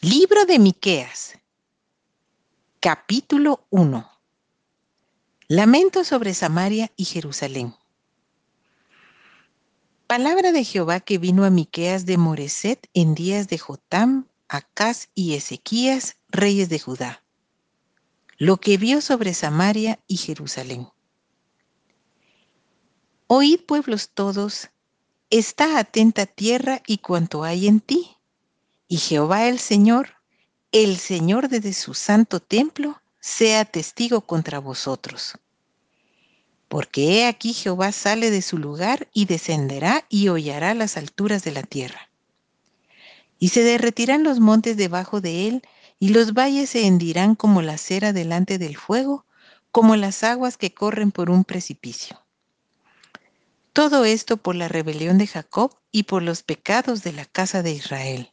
Libro de Miqueas. Capítulo 1. Lamento sobre Samaria y Jerusalén. Palabra de Jehová que vino a Miqueas de Moreset en días de Jotam, Acaz y Ezequías, reyes de Judá. Lo que vio sobre Samaria y Jerusalén. Oíd pueblos todos, está atenta tierra y cuanto hay en ti y Jehová el Señor, el Señor desde su santo templo, sea testigo contra vosotros. Porque he aquí Jehová sale de su lugar y descenderá y hollará las alturas de la tierra. Y se derretirán los montes debajo de él, y los valles se hendirán como la cera delante del fuego, como las aguas que corren por un precipicio. Todo esto por la rebelión de Jacob y por los pecados de la casa de Israel.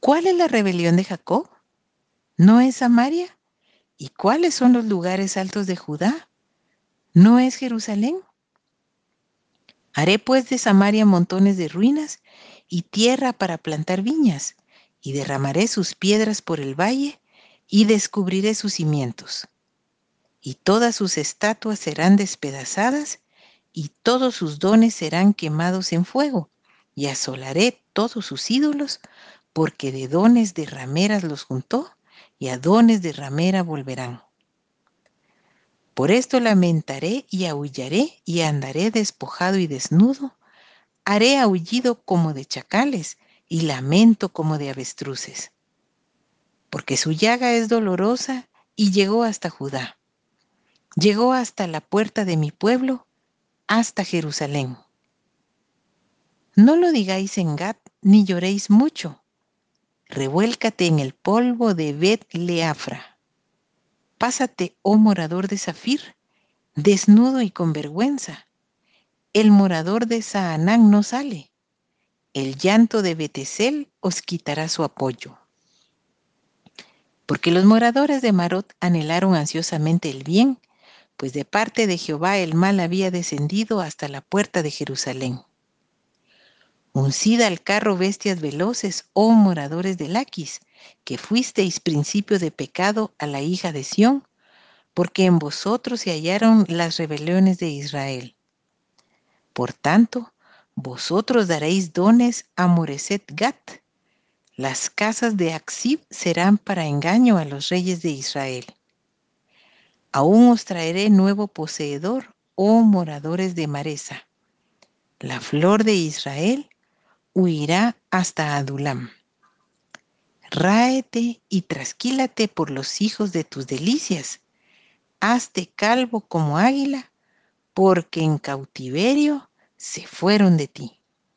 ¿Cuál es la rebelión de Jacob? ¿No es Samaria? ¿Y cuáles son los lugares altos de Judá? ¿No es Jerusalén? Haré pues de Samaria montones de ruinas y tierra para plantar viñas, y derramaré sus piedras por el valle, y descubriré sus cimientos. Y todas sus estatuas serán despedazadas, y todos sus dones serán quemados en fuego, y asolaré todos sus ídolos porque de dones de rameras los juntó y a dones de ramera volverán. Por esto lamentaré y aullaré y andaré despojado y desnudo. Haré aullido como de chacales y lamento como de avestruces. Porque su llaga es dolorosa y llegó hasta Judá. Llegó hasta la puerta de mi pueblo, hasta Jerusalén. No lo digáis en Gat, ni lloréis mucho, revuélcate en el polvo de Bet Leafra. Pásate, oh morador de Zafir, desnudo y con vergüenza. El morador de Saanán no sale. El llanto de Betesel os quitará su apoyo. Porque los moradores de Marot anhelaron ansiosamente el bien, pues de parte de Jehová el mal había descendido hasta la puerta de Jerusalén. Uncida al carro bestias veloces, oh moradores de Laquis, que fuisteis principio de pecado a la hija de Sión, porque en vosotros se hallaron las rebeliones de Israel. Por tanto, vosotros daréis dones a Moreset Gat. Las casas de Axib serán para engaño a los reyes de Israel. Aún os traeré nuevo poseedor, oh moradores de Maresa. La flor de Israel huirá hasta Adulam. Ráete y trasquílate por los hijos de tus delicias. Hazte calvo como águila, porque en cautiverio se fueron de ti.